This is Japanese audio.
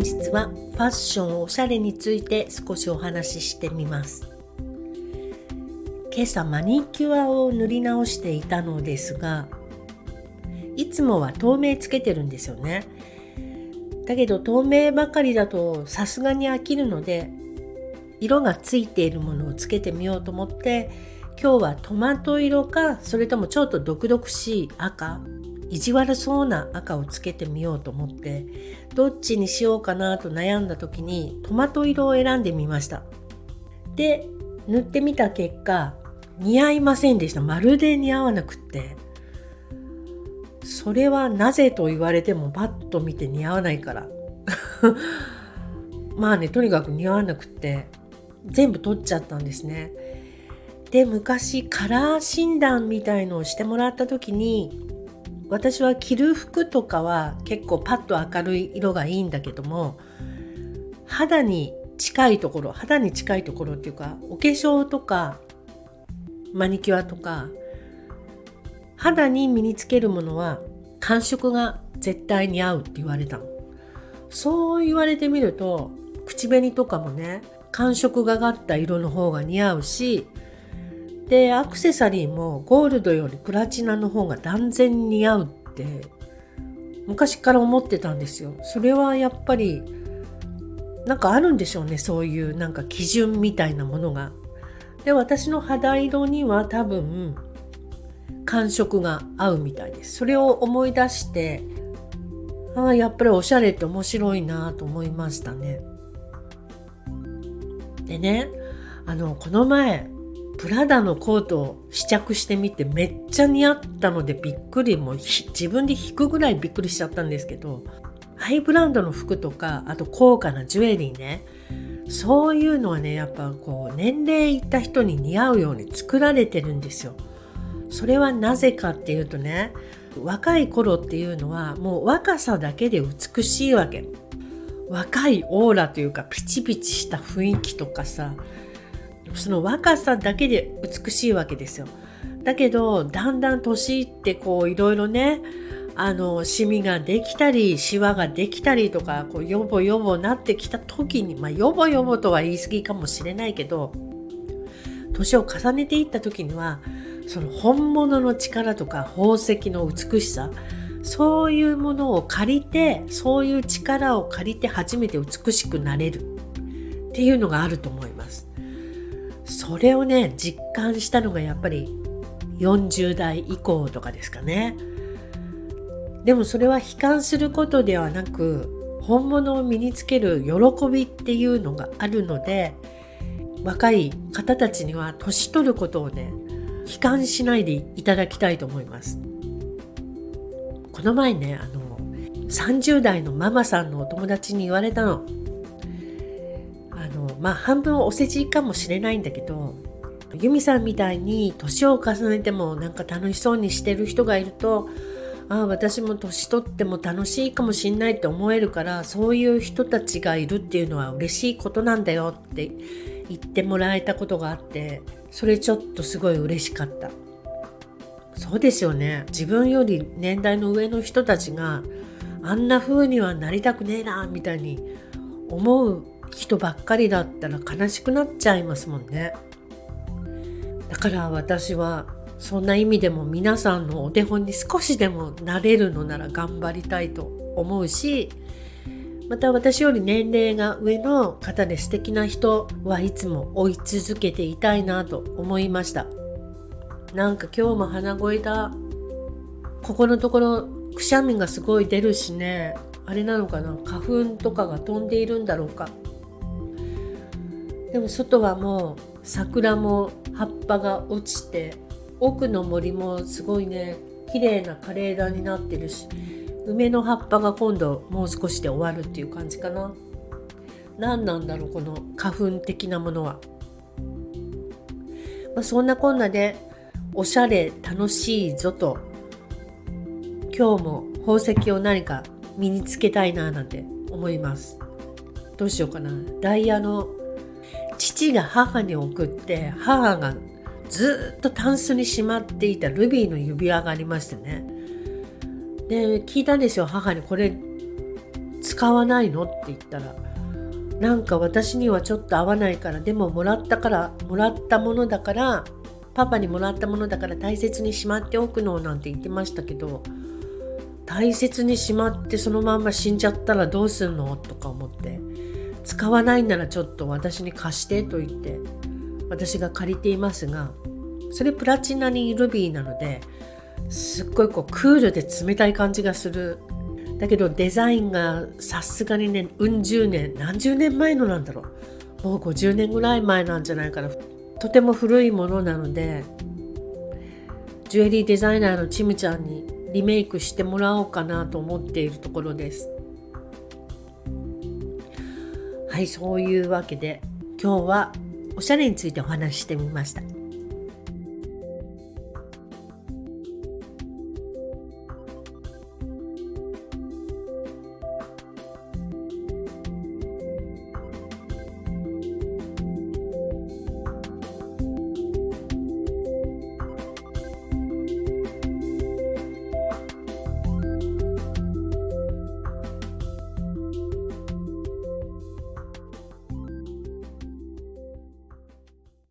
日はファッションおしゃれについて少しお話ししてみます。今朝マニキュアを塗り直していたのですがいつもは透明つけてるんですよね。だけど透明ばかりだとさすがに飽きるので色がついているものをつけてみようと思って今日はトマト色かそれともちょっと毒々しい赤意地悪そうな赤をつけてみようと思ってどっちにしようかなと悩んだ時にトマト色を選んでみました。で塗ってみた結果似合いませんでした。まるで似合わなくって。それはなぜと言われてもパッと見て似合わないから。まあねとにかく似合わなくって全部取っちゃったんですね。で昔カラー診断みたいのをしてもらった時に私は着る服とかは結構パッと明るい色がいいんだけども肌に近いところ肌に近いところっていうかお化粧とかマニキュアとか肌に身につけるものは感触が絶対に合うって言われたの。そう言われてみると口紅とかもね感触がかった色の方が似合うしでアクセサリーもゴールドよりプラチナの方が断然似合うって昔から思ってたんですよ。それはやっぱりなんかあるんでしょうねそういうなんか基準みたいなものが。で私の肌色には多分感触が合うみたいです。それを思い出してああやっぱりおしゃれって面白いなと思いましたね。でねあのこの前プラダのコートを試着してみてめっちゃ似合ったのでびっくりもう自分で引くぐらいびっくりしちゃったんですけどハイブランドの服とかあと高価なジュエリーねそういうのはねやっぱこう年齢いった人に似合うように作られてるんですよ。それはなぜかっていうとね若い頃っていうのはもう若さだけで美しいわけ。若いオーラというかピチピチした雰囲気とかさその若さだけで美しいわけですよ。だけどだんだん年いってこういろいろねあのシミができたりシワができたりとかこうヨボヨボなってきた時にまあヨボヨボとは言い過ぎかもしれないけど年を重ねていった時にはその本物の力とか宝石の美しさそういうものを借りてそういう力を借りて初めて美しくなれるっていうのがあると思います。それをね実感したのがやっぱり40代以降とかですかね。でもそれは悲観することではなく本物を身につける喜びっていうのがあるので若い方たちには年取ることをね悲観しないでいただきたいと思います。この前ねあの30代のママさんのお友達に言われたの。まあ半分お世辞かもしれないんだけど由美さんみたいに年を重ねてもなんか楽しそうにしてる人がいるとああ私も年取っても楽しいかもしんないって思えるからそういう人たちがいるっていうのは嬉しいことなんだよって言ってもらえたことがあってそれちょっとすごい嬉しかった。そうですよね。自分より年代の上の人たちがあんな風にはなりたくねえなみたいに思う人ばっかりだったら悲しくなっちゃいますもんね。だから私はそんな意味でも皆さんのお手本に少しでもなれるのなら頑張りたいと思うしまた私より年齢が上の方で素敵な人はいつも追い続けていたいなと思いました。なんか今日も鼻声だ。ここのところくしゃみがすごい出るしね。あれなのかな。花粉とかが飛んでいるんだろうか。でも外はもう桜も葉っぱが落ちて奥の森もすごいね綺麗な枯れ枝になってるし梅の葉っぱが今度もう少しで終わるっていう感じかな。何なんだろうこの花粉的なものは、まあ、そんなこんなでおしゃれ楽しいぞと。今日も宝石を何か身につけたいななんて思います。どうしようかな。ダイヤの父が母に送って母がずっとタンスにしまっていたルビーの指輪がありましてね。で聞いたんですよ。母にこれ使わないの？って言ったらなんか私にはちょっと合わないからでももらったからもらったものだからパパにもらったものだから大切にしまっておくのなんて言ってましたけど大切にしまってそのまんま死んじゃったらどうするの？とか思って。使わないならちょっと私に貸してと言って私が借りていますがそれプラチナにルビーなのですっごいこうクールで冷たい感じがする。だけどデザインがさすがにねうん十年何十年前のなんだろう。もう50年ぐらい前なんじゃないかな。とても古いものなのでジュエリーデザイナーのチムちゃんにリメイクしてもらおうかなと思っているところです。はいそういうわけで今日はおしゃれについてお話ししてみました。